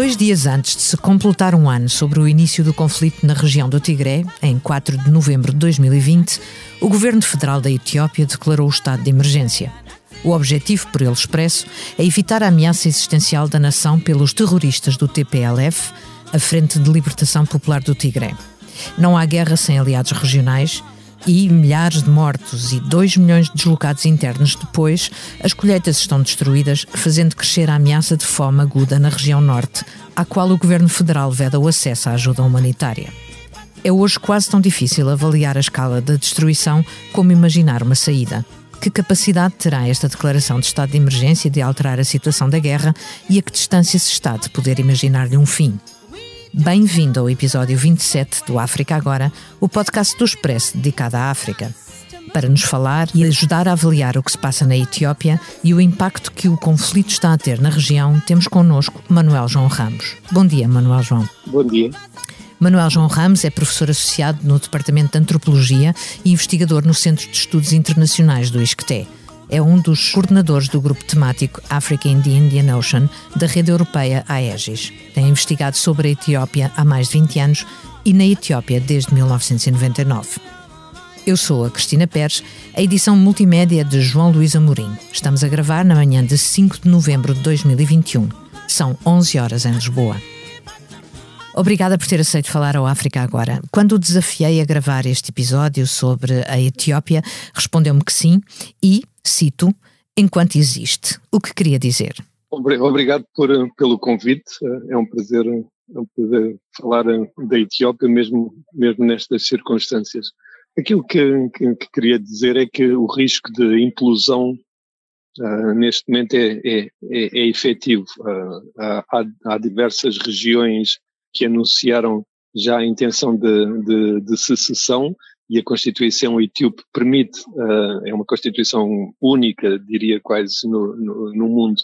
Dois dias antes de se completar um ano sobre o início do conflito na região do Tigré, em 4 de novembro de 2020, o governo federal da Etiópia declarou o estado de emergência. O objetivo, por ele expresso, é evitar a ameaça existencial da nação pelos terroristas do TPLF, a Frente de Libertação Popular do Tigré. Não há guerra sem aliados regionais e milhares de mortos e 2 milhões de deslocados internos depois, as colheitas estão destruídas, fazendo crescer a ameaça de fome aguda na região norte, à qual o governo federal veda o acesso à ajuda humanitária. É hoje quase tão difícil avaliar a escala da destruição como imaginar uma saída. Que capacidade terá esta declaração de estado de emergência de alterar a situação da guerra e a que distância se está de poder imaginar-lhe um fim? Bem-vindo ao episódio 27 do África Agora, o podcast do Expresso dedicado à África. Para nos falar e ajudar a avaliar o que se passa na Etiópia e o impacto que o conflito está a ter na região, temos connosco Manuel João Ramos. Bom dia, Manuel João. Bom dia. Manuel João Ramos é professor associado no Departamento de Antropologia e investigador no Centro de Estudos Internacionais do ISCTE é um dos coordenadores do grupo temático Africa in the Indian Ocean da rede europeia AEGIS. Tem investigado sobre a Etiópia há mais de 20 anos e na Etiópia desde 1999. Eu sou a Cristina Pérez, a edição multimédia de João Luís Amorim. Estamos a gravar na manhã de 5 de novembro de 2021. São 11 horas em Lisboa. Obrigada por ter aceito falar ao África agora. Quando o desafiei a gravar este episódio sobre a Etiópia, respondeu-me que sim e, cito, enquanto existe. O que queria dizer? Obrigado por, pelo convite. É um prazer, é um prazer falar da Etiópia, mesmo, mesmo nestas circunstâncias. Aquilo que, que, que queria dizer é que o risco de implosão uh, neste momento é, é, é, é efetivo. Uh, há, há, diversas regiões que anunciaram já a intenção de, de, de secessão e a Constituição etíope permite, uh, é uma Constituição única, diria quase, no, no, no mundo,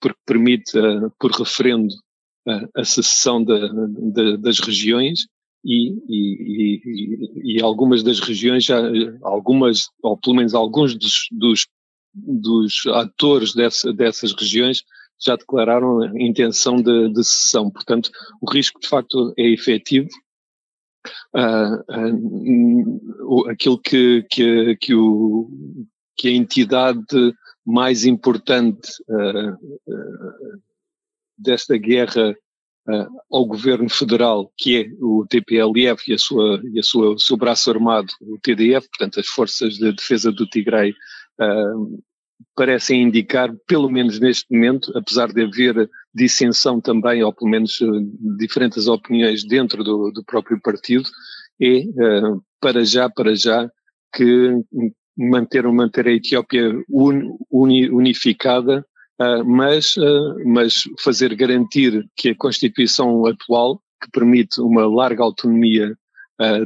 porque permite, uh, por referendo, uh, a secessão das regiões e, e, e, algumas das regiões já, algumas, ou pelo menos alguns dos, dos, dos atores dessa, dessas regiões já declararam a intenção de, de secessão. Portanto, o risco de facto é efetivo uh, uh, aquilo que, que, que, o, que a entidade mais importante uh, desta guerra ao governo federal, que é o TPLF e, a sua, e a sua, o seu braço armado, o TDF, portanto as Forças de Defesa do Tigray, parecem indicar, pelo menos neste momento, apesar de haver dissensão também, ou pelo menos eh, diferentes opiniões dentro do, do próprio partido, é, uh, para já, para já, que manter, manter a Etiópia un, uni, unificada, uh, mas, uh, mas fazer garantir que a Constituição atual, que permite uma larga autonomia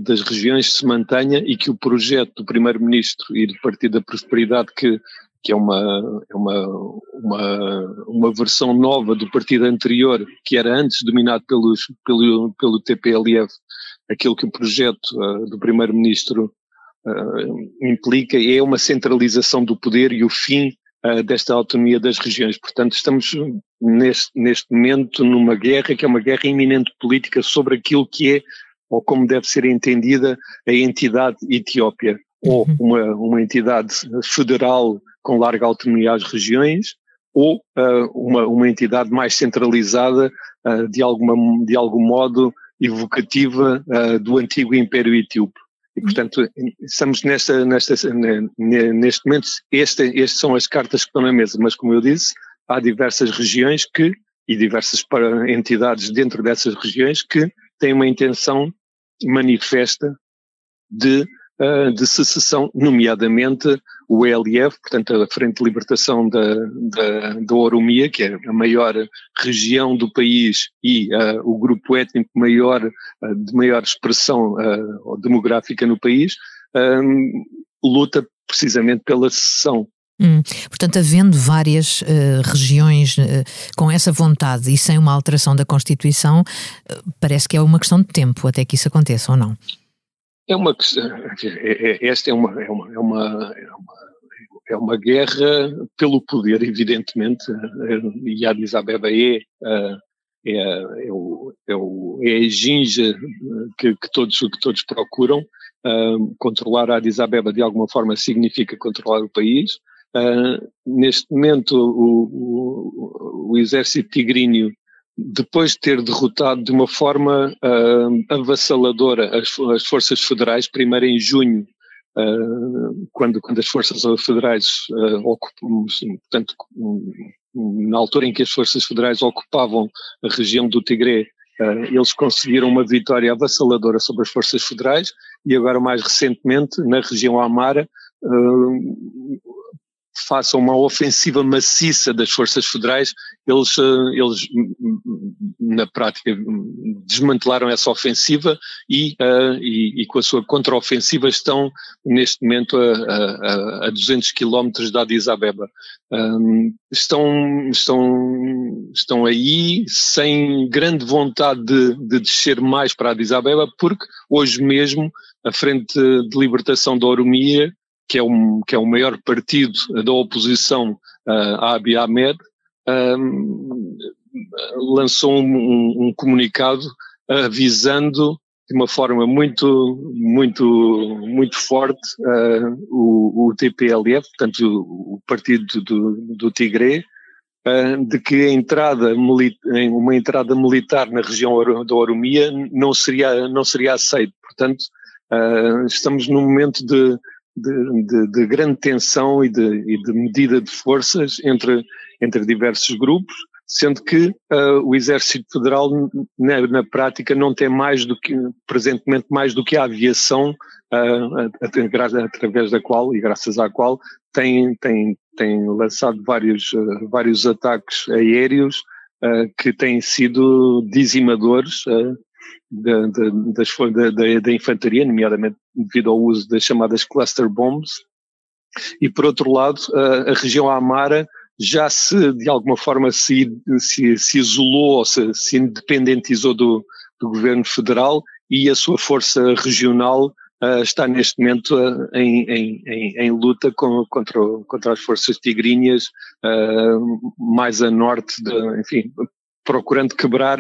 das regiões, se mantenha e que o projeto do Primeiro-Ministro e do Partido da Prosperidade que que é uma, é uma, uma, uma versão nova do partido anterior, que era antes dominado pelos, pelo, pelo TPLF, aquilo que o projeto uh, do primeiro-ministro uh, implica é uma centralização do poder e o fim uh, desta autonomia das regiões. Portanto, estamos neste, neste momento numa guerra que é uma guerra iminente política sobre aquilo que é, ou como deve ser entendida, a entidade Etiópia, ou uhum. uma, uma entidade federal com larga autonomia às regiões ou uh, uma, uma entidade mais centralizada, uh, de, alguma, de algum modo evocativa uh, do antigo Império Etíope. E, portanto, estamos nesta, nesta, neste momento, este, estas são as cartas que estão na mesa, mas como eu disse, há diversas regiões que, e diversas entidades dentro dessas regiões que têm uma intenção manifesta de uh, de secessão, nomeadamente o ELF, portanto a Frente de Libertação da, da, da Oromia, que é a maior região do país e uh, o grupo étnico maior, uh, de maior expressão demográfica no país, luta precisamente pela secessão. Hum, portanto, havendo várias uh, regiões uh, com essa vontade e sem uma alteração da Constituição, uh, parece que é uma questão de tempo até que isso aconteça, ou não? É uma é, é, esta é uma, é uma, é uma, é uma, guerra pelo poder, evidentemente, e a Addis Abeba é é, é, o, é, o, é a ginja que, que, todos, que todos procuram. Controlar a Addis Abeba de alguma forma significa controlar o país. Neste momento, o, o, o, exército tigríneo, depois de ter derrotado de uma forma uh, avassaladora as, as, forças federais, primeiro em junho, quando, quando as forças federais ocupam, portanto, na altura em que as forças federais ocupavam a região do Tigré, uh, eles conseguiram uma vitória avassaladora sobre as forças federais e agora mais recentemente na região Amara uh, faça uma ofensiva maciça das forças federais, eles, eh, eles na prática desmantelaram essa ofensiva e, uh, e, e com a sua contraofensiva estão neste momento a, a, a 200 quilómetros da Addis Abeba. Um, estão, estão, estão aí sem grande vontade de, de descer mais para Addis Abeba porque hoje mesmo a Frente de Libertação da Oromia que é, um, que é o maior partido da oposição uh, a Abiy Ahmed, lançou um, um, comunicado avisando de uma forma muito, muito, muito forte uh, o, o, TPLF, portanto o, o partido do, do Tigre, uh, de que a entrada, uma entrada militar na região da Oromia não seria, não seria aceito. Portanto, uh, estamos num momento de, de, de, de grande tensão e de, e de, medida de forças entre, entre diversos grupos, sendo que uh, o Exército Federal, na, na, prática, não tem mais do que, presentemente, mais do que a aviação, uh, através da qual, e graças à qual, tem, tem, tem lançado vários, uh, vários ataques aéreos que têm sido dizimadores da, da, da, da infantaria, nomeadamente devido ao uso das chamadas cluster bombs, e por outro lado, a, a região Amara já se, de alguma forma, se, se, se isolou ou se, se independentizou do, do governo federal e a sua força regional uh, está neste momento uh, em, em, em, luta com, contra, contra as forças tigrinhas uh, mais a norte, de, enfim, procurando quebrar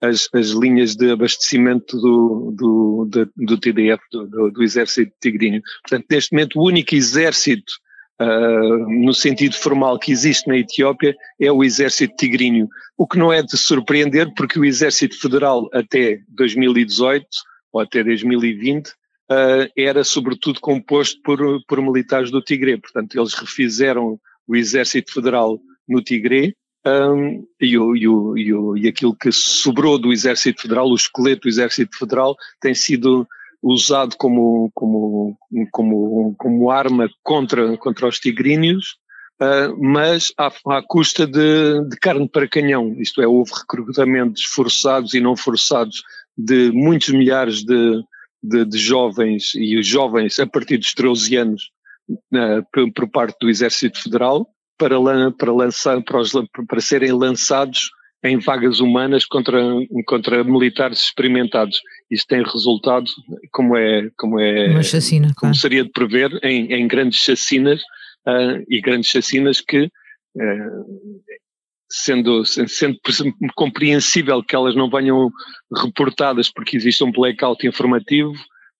as, as linhas de abastecimento do, do, do, do TDF, do, do, Exército Tigrinho. Portanto, neste momento, o único exército, uh, no sentido formal, que existe na Etiópia é o Exército Tigrinho. O que não é de surpreender, porque o Exército Federal, até 2018 ou até 2020, uh, ah, era sobretudo composto por, por militares do Tigre. Portanto, eles refizeram o Exército Federal no Tigre um, e, o, e, o, e, aquilo que sobrou do Exército Federal, o esqueleto do Exército Federal, tem sido usado como, como, como, como arma contra, contra os tigríneos, uh, mas à, à custa de, de, carne para canhão. Isto é, houve recrutamentos forçados e não forçados de muitos milhares de, de, de jovens, e jovens a partir dos 13 anos, uh, por, por parte do Exército Federal, para, para, lançar, para, os, para serem lançados em vagas humanas contra, contra militares experimentados. Isso tem resultado, como é, como é, Uma chacina, como claro. seria de prever, em, em grandes chacinas uh, e grandes chacinas que, uh, sendo, sendo compreensível que elas não venham reportadas porque existe um blackout informativo,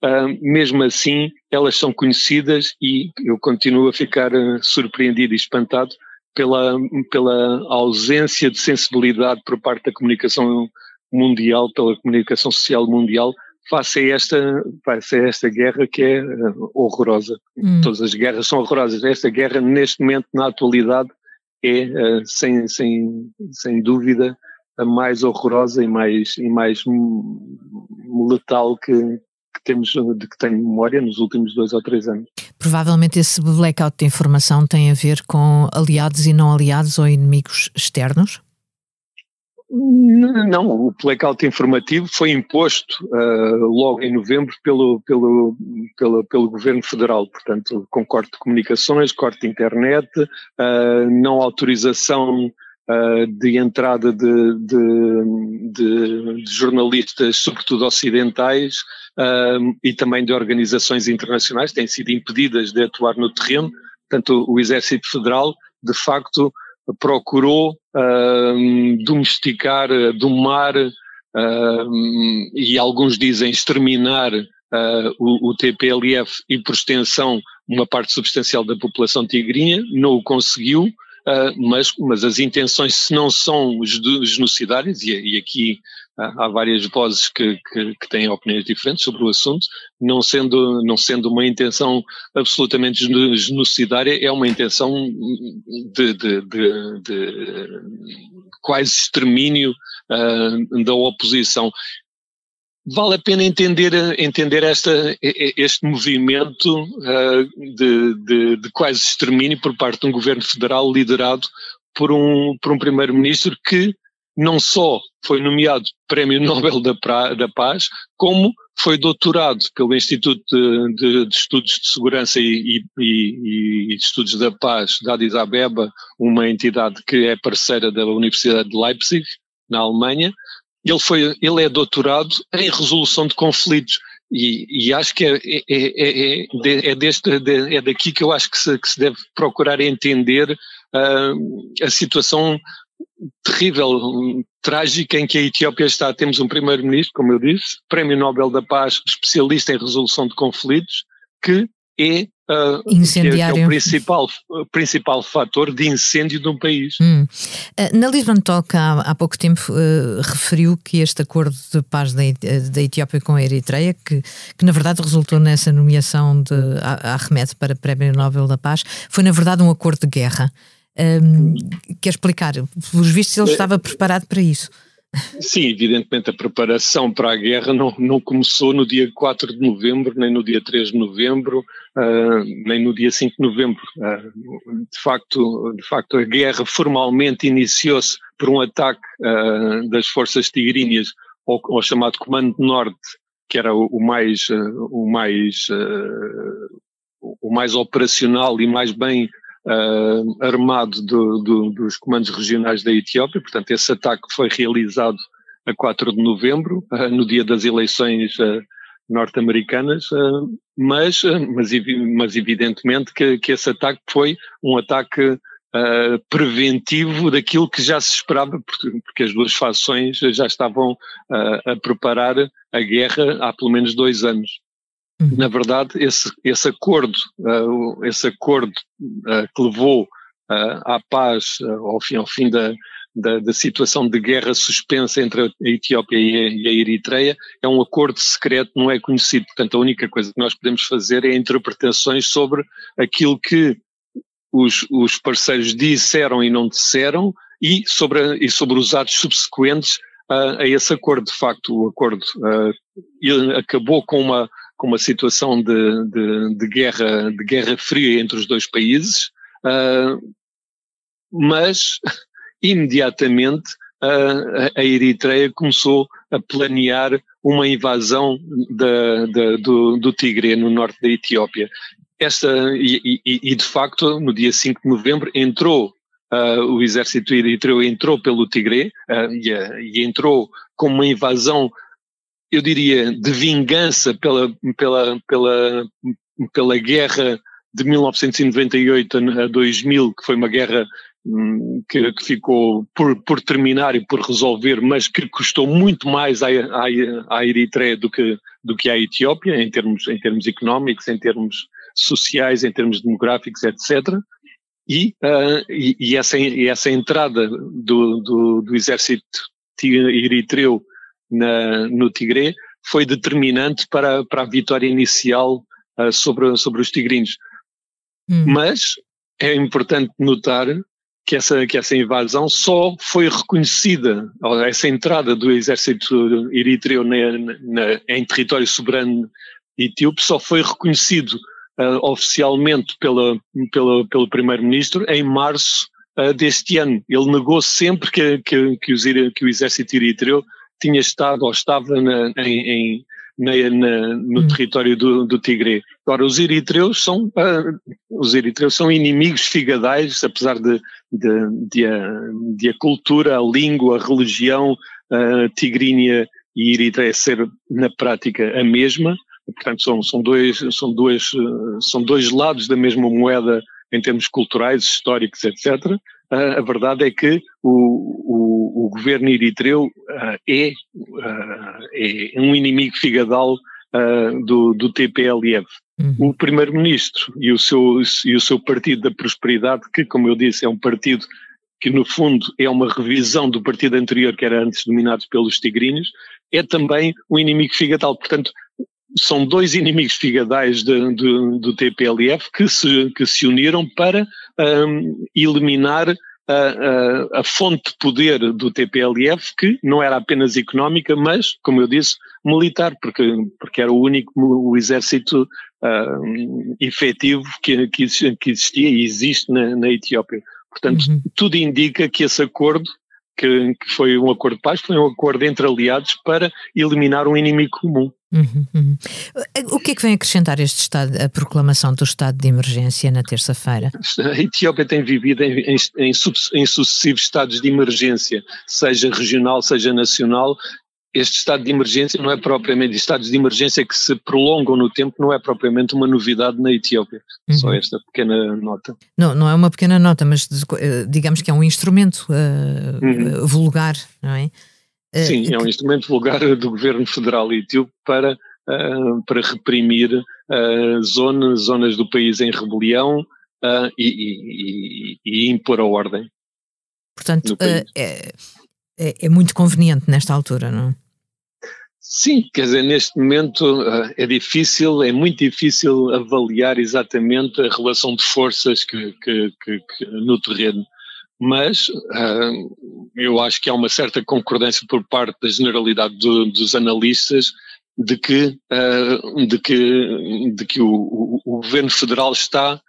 Uh, mesmo assim, elas são conhecidas e eu continuo a ficar uh, surpreendido e espantado pela, pela ausência de sensibilidade por parte da comunicação mundial, pela comunicação social mundial, face a esta, face a esta guerra que é uh, horrorosa. Hum. Todas as guerras são horrorosas. Esta guerra, neste momento, na atualidade, é, sem, sem, sem dúvida, a mais horrorosa e mais, e mais letal que, temos, de que tenho memória nos últimos dois ou três anos. Provavelmente esse blackout de informação tem a ver com aliados e não aliados ou inimigos externos? Não, o blackout informativo foi imposto uh, logo em novembro pelo, pelo, pelo, pelo Governo Federal, portanto, com corte de comunicações, corte de internet, uh, não autorização uh, de entrada de, de, de, de, jornalistas, sobretudo ocidentais, uh, e também de organizações internacionais, têm sido impedidas de atuar no terreno. Portanto, o Exército Federal, de facto, procurou uh, domesticar, domar uh, e alguns dizem exterminar uh, o, o, TPLF e, por extensão, uma parte substancial da população tigrinha, não o conseguiu, Uh, mas, mas as intenções, se não são genocidárias, e, e aqui uh, há várias vozes que, que, que, têm opiniões diferentes sobre o assunto, não sendo, não sendo uma intenção absolutamente genocidária, é uma intenção de, de, de, de quase extermínio uh, da oposição. Vale a pena entender, entender esta, este movimento uh, de, de, de, quase extermínio por parte de um governo federal liderado por um, por um primeiro-ministro que não só foi nomeado Prémio Nobel da, pra, da Paz, como foi doutorado pelo Instituto de, de, de Estudos de Segurança e, e, e, Estudos da Paz da Addis Abeba, uma entidade que é parceira da Universidade de Leipzig, na Alemanha, ele, foi, ele é doutorado em resolução de conflitos. E, e acho que é, é, é, é, é, deste, é daqui que eu acho que se, que se deve procurar entender uh, a situação terrível, trágica em que a Etiópia está. Temos um primeiro-ministro, como eu disse, Prémio Nobel da Paz, especialista em resolução de conflitos, que é Uh, Incendiário. Que é, o principal, principal fator de incêndio de um país. Hum. Uh, na Lisbon Talk, há, há pouco tempo, uh, referiu que este acordo de paz da, da Etiópia com a Eritreia, que, que na verdade resultou nessa nomeação de Ahmed para Prémio Nobel da Paz, foi na verdade um acordo de guerra. Um, quer explicar? Pelos vistos, ele estava preparado para isso. Sim, evidentemente a preparação para a guerra não, não começou no dia 4 de novembro, nem no dia 3 de novembro, uh, nem no dia 5 de novembro. Uh, de, facto, de facto, a guerra formalmente iniciou-se por um ataque uh, das forças tigrinhas ao, ao, chamado Comando Norte, que era o, o mais, o, mais, o mais operacional e mais bem uh, armado do, do, dos comandos regionais da Etiópia. Portanto, esse ataque foi realizado a 4 de novembro, uh, no dia das eleições uh, norte-americanas, mas, mas, mas, evidentemente que, que, esse ataque foi um ataque preventivo daquilo que já se esperava, porque, porque as duas fações já estavam a preparar a guerra há pelo menos dois anos. Uhum. Na verdade, esse, esse acordo, uh, esse acordo uh, que levou uh, à paz ao fim, ao fim da, da, da, situação de guerra suspensa entre a Etiópia e a, a, Eritreia, é um acordo secreto, não é conhecido. Portanto, a única coisa que nós podemos fazer é interpretações sobre aquilo que os, os parceiros disseram e não disseram e sobre, e sobre os atos subsequentes a esse acordo. De facto, o acordo acabou com uma com uma situação de, de, de, guerra, de guerra fria entre os dois países, uh, mas imediatamente uh, a Eritreia começou a planear uma invasão da, da, do, do Tigre no norte da Etiópia. Esta, e, e, e, de facto, no dia 5 de novembro, entrou uh, o exército eritreu entrou pelo Tigre uh, e, e, entrou com uma invasão eu diria, de vingança pela, pela, pela, pela guerra de 1998 a 2000, que foi uma guerra hum, que, que, ficou por, por terminar e por resolver, mas que custou muito mais à, à, à Eritreia do que, do que à Etiópia, em termos, em termos económicos, em termos sociais, em termos demográficos, etc. E, uh, e, e, essa, e essa entrada do, do, do exército eritreu na, no Tigre foi determinante para, para a vitória inicial uh, sobre, sobre os tigrinos. Hum. Mas é importante notar que essa, que essa invasão só foi reconhecida, essa entrada do exército eritreu na, na, em território soberano etíope só foi reconhecido uh, oficialmente pela, pela, pelo primeiro-ministro em março uh, deste ano. Ele negou sempre que, que, que, os, que o exército eritreu tinha estado ou estava na, em, na, na, no hum. território do, do Tigre. Agora, os eritreus são, uh, os eritreus são inimigos figadais, apesar de, de, de, a, de a cultura, a língua, a religião uh, tigrínia e eritreia ser, na prática, a mesma. Portanto, são, são, dois, são, dois, são dois lados da mesma moeda em termos culturais, históricos, etc. a verdade é que o, o, o governo eritreu é, é um inimigo figadal do, do TPLF. Uhum. O primeiro-ministro e, o seu, e o seu Partido da Prosperidade, que, como eu disse, é um partido que no fundo é uma revisão do partido anterior que era antes dominado pelos tigrinhos, é também um inimigo figadal. Portanto, são dois inimigos figadais de, de, do TPLF que se, que se uniram para um, eliminar a, a, a, fonte de poder do TPLF, que não era apenas económica, mas, como eu disse, militar, porque, porque era o único o exército uh, efetivo que, que, existia e existe na, na Etiópia. Portanto, uhum. tudo indica que esse acordo que, que, foi um acordo de paz, foi um acordo entre aliados para eliminar um inimigo comum. Uhum, uhum. O que é que vem acrescentar este estado, a proclamação do estado de emergência na terça-feira? A Etiópia tem vivido em, em, em, em, sucessivos estados de emergência, seja regional, seja nacional, este estado de emergência não é propriamente, estados de emergência que se prolongam no tempo não é propriamente uma novidade na Etiópia. Uhum. Só esta pequena nota. Não, não é uma pequena nota, mas eh, digamos que é um instrumento uh, uhum. vulgar, não é? Uh, Sim, é um instrumento vulgar do governo federal etíope para, uh, para reprimir zonas, zonas do país em rebelião e, e, e, impor a ordem. Portanto, é, é, é muito conveniente nesta altura, não? Sim, quer dizer, neste momento uh, é difícil, é muito difícil avaliar exatamente a relação de forças que, que, que, que no terreno, mas uh, eu acho que há uma certa concordância por parte da generalidade do, dos analistas de que, uh, de que, de que o, o, o governo federal está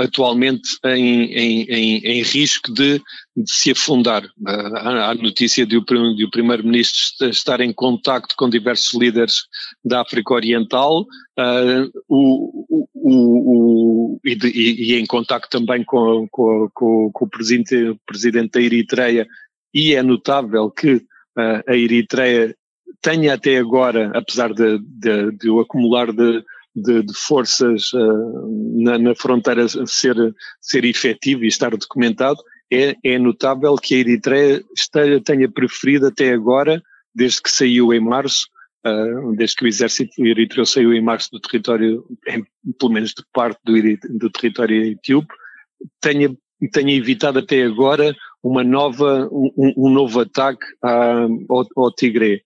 atualmente em, em, em, em risco de, de, se afundar. Há, notícia de o, o primeiro-ministro estar em contacto com diversos líderes da África Oriental uh, o, o, o, e, de, e, em contacto também com, com, com, com o presidente, presidente da Eritreia e é notável que uh, a Eritreia tenha até agora, apesar de, de, de o acumular de de, de forças uh, na, na, fronteira ser, ser efetivo e estar documentado, é, é notável que a Eritreia esteja, tenha preferido até agora, desde que saiu em março, uh, desde que o exército eritreu saiu em março do território, em, pelo menos de parte do, do território etíope, tenha, tenha evitado até agora uma nova, um, um novo ataque à, ao, ao Tigre.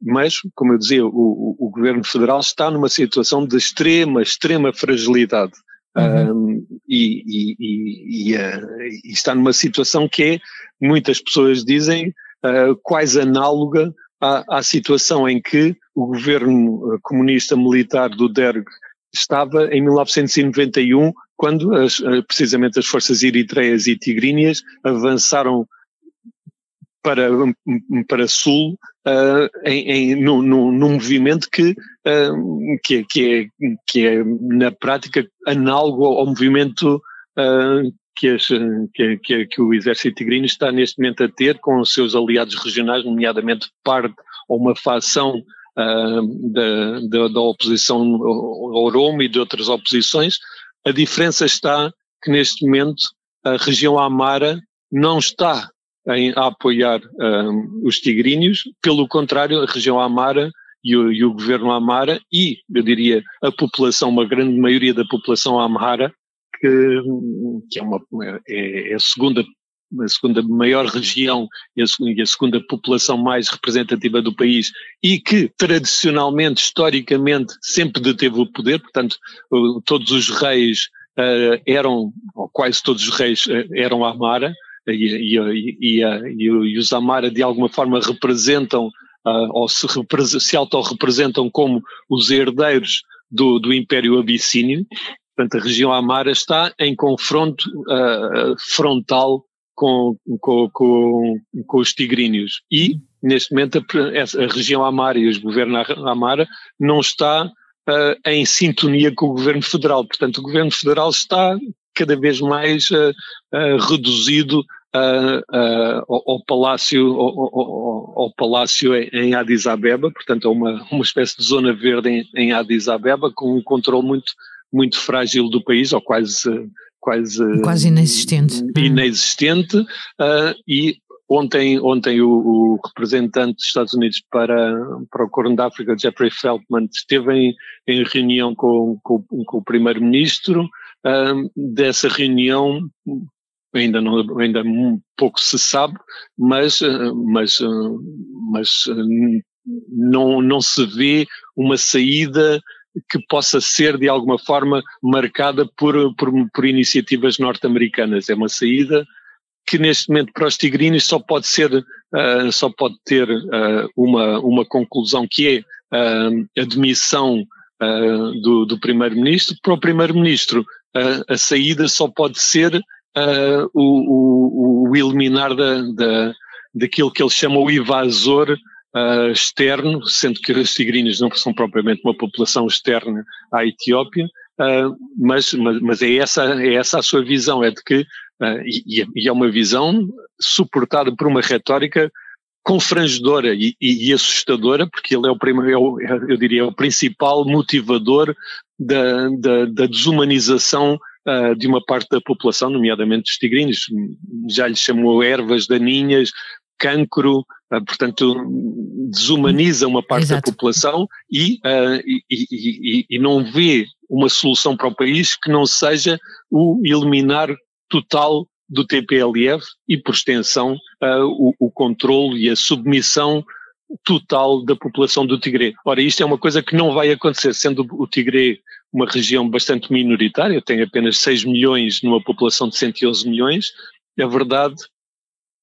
Mas, como eu dizia, o, o, governo federal está numa situação de extrema, extrema fragilidade. Uhum. Um, e, e, e, uh, e, está numa situação que é, muitas pessoas dizem, uh, quase análoga à, à, situação em que o governo uh, comunista militar do Derg estava em 1991, quando as, uh, precisamente as forças eritreias e tigríneas avançaram para, para sul uh, em, em, no, no, num movimento que, uh, que, que, é, que é, na prática, análogo ao movimento uh, que, as, que, que, que, o exército tigrino está neste momento a ter com os seus aliados regionais, nomeadamente parte ou uma facção da, da, da, oposição Oromo e de outras oposições. A diferença está que neste momento a região Amara não está em, a apoiar um, os tigrinhos, pelo contrário, a região Amara e o, e o, governo Amara e, eu diria, a população, uma grande maioria da população Amara, que, que é, uma, é, é a segunda a segunda maior região e a, segunda população mais representativa do país e que tradicionalmente, historicamente, sempre deteve o poder, portanto, todos os reis uh, eram, ou quase todos os reis uh, eram Amara, e, e, e, e, os Amara de alguma forma representam uh, ou se, se autorrepresentam como os herdeiros do, do Império Abissínio. Portanto, a região Amara está em confronto uh, frontal com, com, com, com, os tigríneos. E, neste momento, a, a região Amara e os governos Amara não está uh, em sintonia com o governo federal. Portanto, o governo federal está cada vez mais uh, uh, reduzido ao, ao, palácio, ao, ao, palácio em Addis Abeba, portanto é uma, uma espécie de zona verde em, em Addis Abeba com um controle muito, muito frágil do país, ou quase, quase, quase inexistente, inexistente uh, e Ontem, ontem o, o, representante dos Estados Unidos para, para o Corno da África, Jeffrey Feltman, esteve em, em reunião com, com, com o primeiro-ministro. Um, dessa reunião ainda não, ainda pouco se sabe, mas, mas, mas não, não se vê uma saída que possa ser de alguma forma marcada por, por, por iniciativas norte-americanas. É uma saída que neste momento para os tigrinos só pode ser, uh, só pode ter uh, uma, uma conclusão que é uh, a demissão do, do primeiro-ministro. Para o primeiro-ministro, a saída só pode ser o, o, o, eliminar da, da, daquilo que ele chama o invasor Uh, externo, sendo que os tigrinos não são propriamente uma população externa à Etiópia, uh, mas, mas, mas, é, essa, é essa a sua visão, é de que Uh, e, e, é uma visão suportada por uma retórica confrangedora e, e, e assustadora, porque ele é o primeiro, é eu diria, o principal motivador da, da, da desumanização de uma parte da população, nomeadamente dos tigrinos. Já lhe chamou ervas daninhas, cancro, uh, portanto, desumaniza uma parte Exato. da população e, uh, e, e, não vê uma solução para o país que não seja o eliminar total do TPLF e, por extensão, uh, o, o controle e a submissão total da população do Tigre. Ora, isto é uma coisa que não vai acontecer, sendo o Tigre uma região bastante minoritária, tem apenas 6 milhões numa população de 111 milhões, a verdade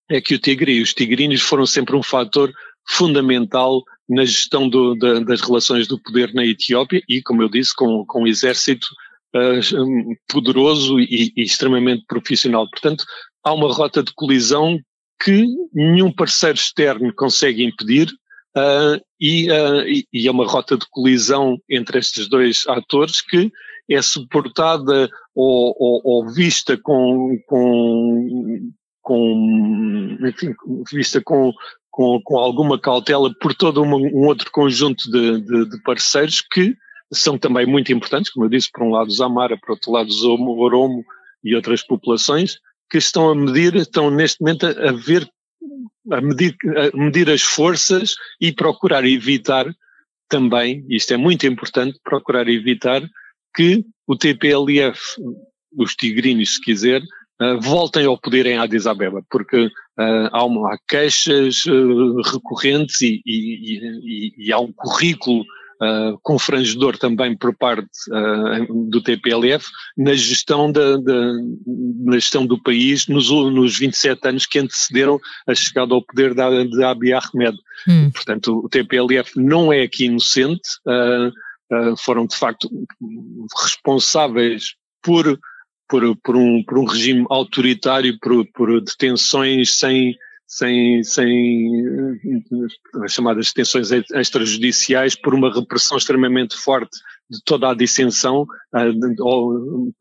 é que o Tigre e os tigrinos foram sempre um fator fundamental na gestão do, da, das relações do poder na Etiópia e, como eu disse, com, com o exército uh, poderoso e, e, extremamente profissional. Portanto, há uma rota de colisão que nenhum parceiro externo consegue impedir uh, e, uh, e, é uma rota de colisão entre estes dois atores que é suportada ou, ou, ou vista com, com, com, enfim, vista com, com, com alguma cautela por todo um, outro conjunto de, de, de, parceiros que são também muito importantes, como eu disse, por um lado os Amara, por outro lado os Oromo e outras populações, que estão a medir, estão neste momento a, ver, a medir, a medir as forças e procurar evitar também, isto é muito importante, procurar evitar que o TPLF, os tigrinos se quiser, uh, voltem ao poder em Addis Abeba, porque uh, há, uma, há, queixas uh, recorrentes e, e, e, e, há um currículo uh, confrangedor também por parte do TPLF na gestão, da, da, na gestão do país nos, nos 27 anos que antecederam a chegada ao poder da, de Abiy Ahmed. Hum. Portanto, o TPLF não é aqui inocente, foram de facto responsáveis por por, por, um, por um regime autoritário, por, por detenções sem, sem, sem as chamadas detenções extrajudiciais por uma repressão extremamente forte de toda a dissensão, a, ou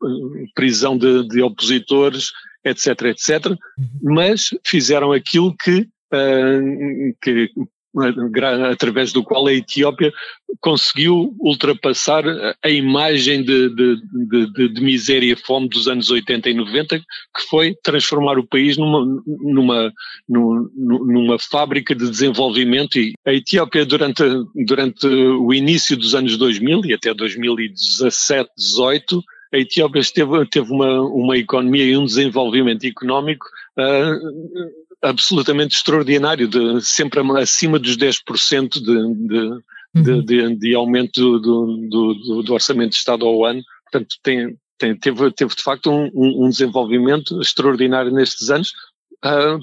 prisão de, de, opositores, etc, etc, uhum. mas fizeram aquilo que, uh, que através do qual a Etiópia conseguiu ultrapassar a imagem de, de, de, de, miséria e fome dos anos 80 e 90, que foi transformar o país numa, numa, numa, numa fábrica de desenvolvimento. E a Etiópia, durante, durante o início dos anos 2000 e até 2017, 18, a Etiópia teve, teve uma, uma economia e um desenvolvimento económico uh, absolutamente extraordinário, de, sempre acima dos 10% de, de, uhum. de, de, aumento do, do, do, orçamento de Estado ao ano. Portanto, tem, tem, teve, teve de facto um, um, desenvolvimento extraordinário nestes anos, uh,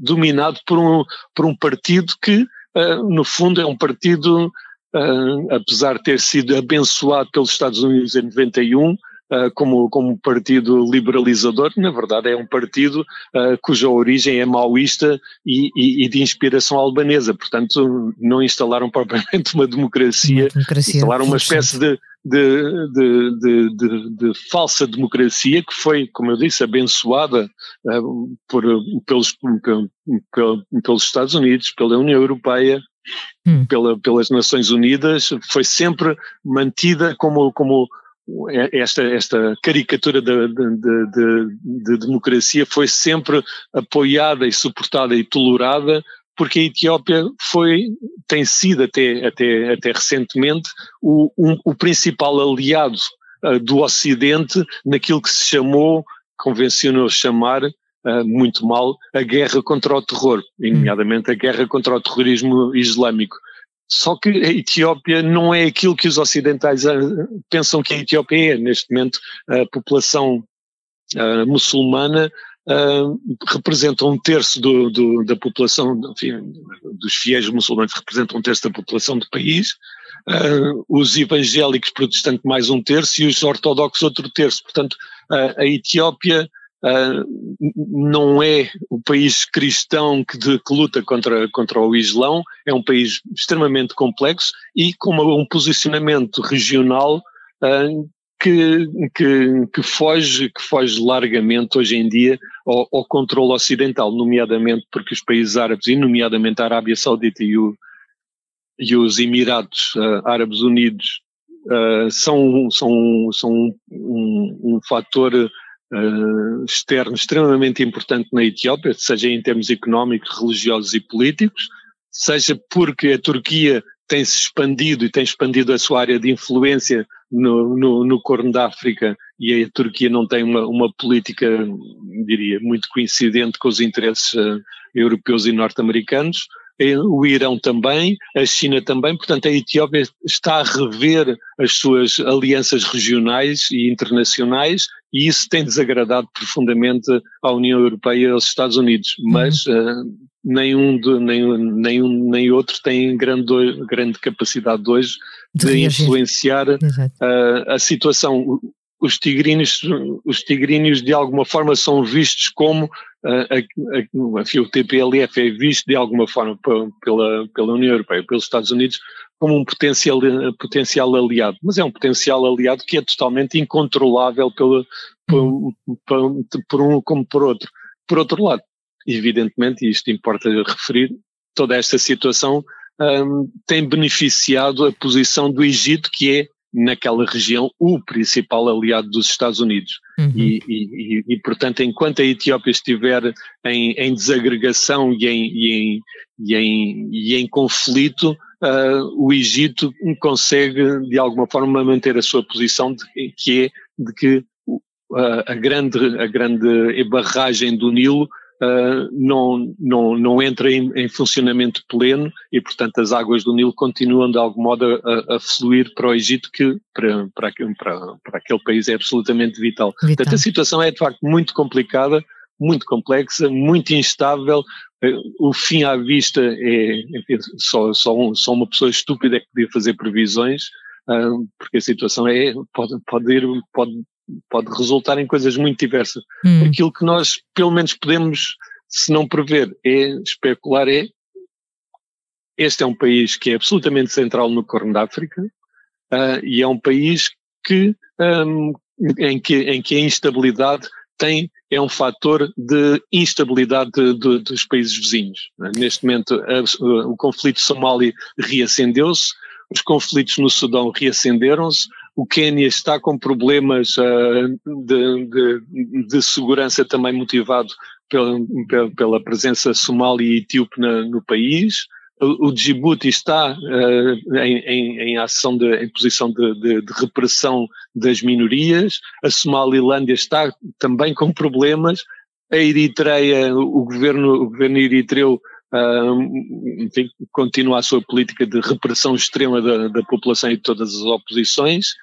dominado por um, por um partido que, uh, no fundo, é um partido, uh, apesar de ter sido abençoado pelos Estados Unidos em 91, Uh, como, como partido liberalizador, na verdade é um partido uh, cuja origem é maoísta e, e, e, de inspiração albanesa, portanto não instalaram propriamente uma democracia, uma democracia instalaram uma espécie de, de, de, de, de, falsa democracia que foi, como eu disse, abençoada uh, por, pelos, pelos, pelos Estados Unidos, pela União Europeia, Hum. Pela, pelas Nações Unidas, foi sempre mantida como, como esta, esta caricatura de, de, de, de, democracia foi sempre apoiada e suportada e tolerada porque a Etiópia foi, tem sido até, até, até recentemente o, um, o principal aliado uh, do Ocidente naquilo que se chamou, convencionou chamar, uh, muito mal, a guerra contra o terror, hum. nomeadamente a guerra contra o terrorismo islâmico. Só que a Etiópia não é aquilo que os ocidentais uh, pensam que a Etiópia é. Neste momento, a população muçulmana uh, representam um terço do, do, da população, enfim, dos fiéis muçulmanos representam um terço da população do país, uh, os evangélicos protestantes mais um terço e os ortodoxos outro terço. Portanto, uh, a Etiópia não é o país cristão que, de, que, luta contra, contra o Islão, é um país extremamente complexo e com uma, um posicionamento regional que, que, que, foge, que foge largamente hoje em dia ao, ao, controle ocidental, nomeadamente porque os países árabes, e nomeadamente a Arábia Saudita e, o, e os Emirados uh, Árabes Unidos, uh, são, são, são um, um, um fator uh, externo extremamente importante na Etiópia, seja em termos económicos, religiosos e políticos, seja porque a Turquia tem se expandido e tem expandido a sua área de influência no, no, no Corno da África e a Turquia não tem uma, uma política, diria, muito coincidente com os interesses uh, europeus e norte-americanos. O Irão também, a China também, portanto a Etiópia está a rever as suas alianças regionais e internacionais e isso tem desagradado profundamente à União Europeia e aos Estados Unidos, mas uhum. uh, nenhum, de, nenhum, nenhum nem outro tem grande, grande capacidade hoje de, de influenciar uh, a situação. Os tigrinos, os tigrinos de alguma forma são vistos como uh, a, a, a, o TPLF é visto de alguma forma pela, pela União Europeia, pelos Estados Unidos, como um potencial, potencial aliado, mas é um potencial aliado que é totalmente incontrolável hum. por, por um como por outro. Por outro lado, evidentemente, e isto importa referir, toda esta situação um, tem beneficiado a posição do Egito, que é, naquela região, o principal aliado dos Estados Unidos. Uhum. E, e, e, portanto, enquanto a Etiópia estiver em, em desagregação e em, e em, e em, e em conflito, uh, o Egito consegue, de alguma forma, manter a sua posição, de, que é de que uh, a, grande, a grande barragem do Nilo uh, não, não, não entra em, em, funcionamento pleno e, portanto, as águas do Nilo continuam de algum modo a, a fluir para o Egito, que para, para, para, para aquele país é absolutamente vital. vital. Portanto, a situação é de facto muito complicada, muito complexa, muito instável. O fim à vista é, enfim, só, só, um, só uma pessoa estúpida é que podia fazer previsões, uh, porque a situação é, pode, pode ir, pode pode resultar em coisas muito diversas. Hum. Aquilo que nós, pelo menos, podemos, se não prever, é especular, é este é um país que é absolutamente central no Corno da África uh, e é um país que, um, em, que, em que a instabilidade tem é um fator de instabilidade de, de, dos países vizinhos. Neste momento, a, o conflito somali reacendeu-se, os conflitos no Sudão reacenderam-se, o Quênia está com problemas uh, de, de, de, segurança também motivado pela, pela presença somali e etíope na, no país. O, Djibouti está uh, em, em, em, ação de, em posição de, de, de, repressão das minorias. A Somalilândia está também com problemas. A Eritreia, o governo, o governo eritreu Uh, enfim, continua a sua política de repressão extrema da, da população e de todas as oposições,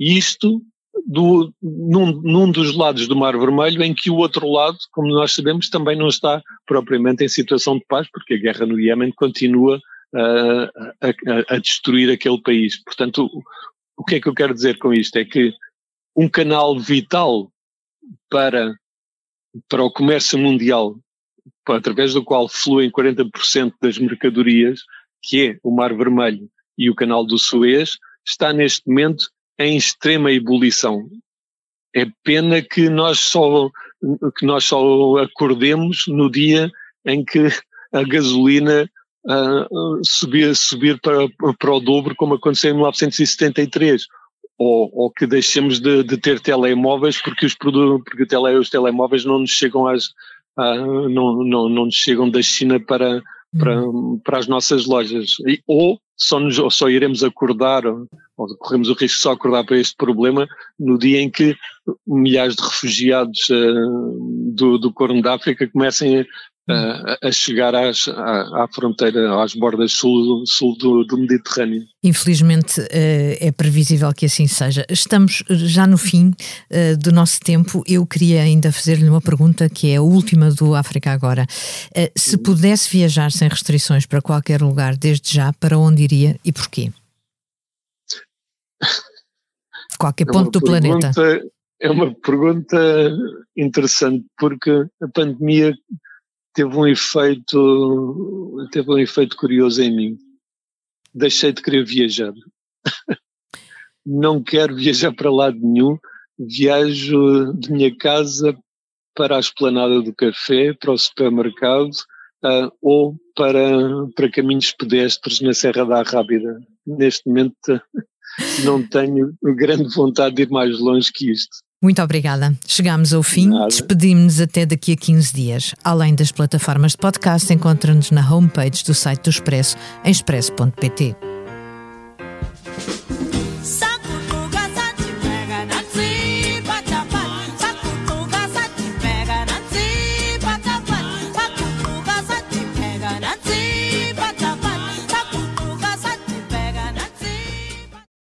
isto do, num, num, dos lados do Mar Vermelho, em que o outro lado, como nós sabemos, também não está propriamente em situação de paz, porque a guerra no Iémen continua uh, a, a, destruir aquele país. Portanto, o, o que é que eu quero dizer com isto? É que um canal vital para, para o comércio mundial através do qual fluem 40% das mercadorias, que é o Mar Vermelho e o Canal do Suez, está neste momento em extrema ebulição. É pena que nós só, que nós só acordemos no dia em que a gasolina uh, subir, subir para, para o dobro, como aconteceu em 1973. ou, ou que deixemos de, de, ter telemóveis porque os, porque tele, os telemóveis não nos chegam às, a, não, não, não nos chegam da China para, para, uhum. para as nossas lojas. E, ou só, nos, ou só iremos acordar, ou, ou corremos o risco de só acordar para este problema no dia em que milhares de refugiados uh, do, do Corno da África comecem a, a chegar às, à, à, fronteira, às bordas sul, sul do, do, Mediterrâneo. Infelizmente eh, é previsível que assim seja. Estamos já no fim eh, do nosso tempo. Eu queria ainda fazer-lhe uma pergunta que é a última do África Agora. Eh, se pudesse viajar sem restrições para qualquer lugar desde já, para onde iria e porquê? Qualquer é ponto do pergunta, planeta. É uma pergunta interessante porque a pandemia teve um efeito teve um efeito curioso em mim. Deixei de querer viajar. Não quero viajar para lado nenhum. Viajo de minha casa para a esplanada do café, para o supermercado uh, ou para, para caminhos pedestres na Serra da Rábida. Neste momento não tenho grande vontade de ir mais longe que isto. Muito obrigada. Chegamos ao fim. Despedimos-nos até daqui a 15 dias. Além das plataformas de podcast, encontra-nos na homepage do site do Expresso, em expresso.pt.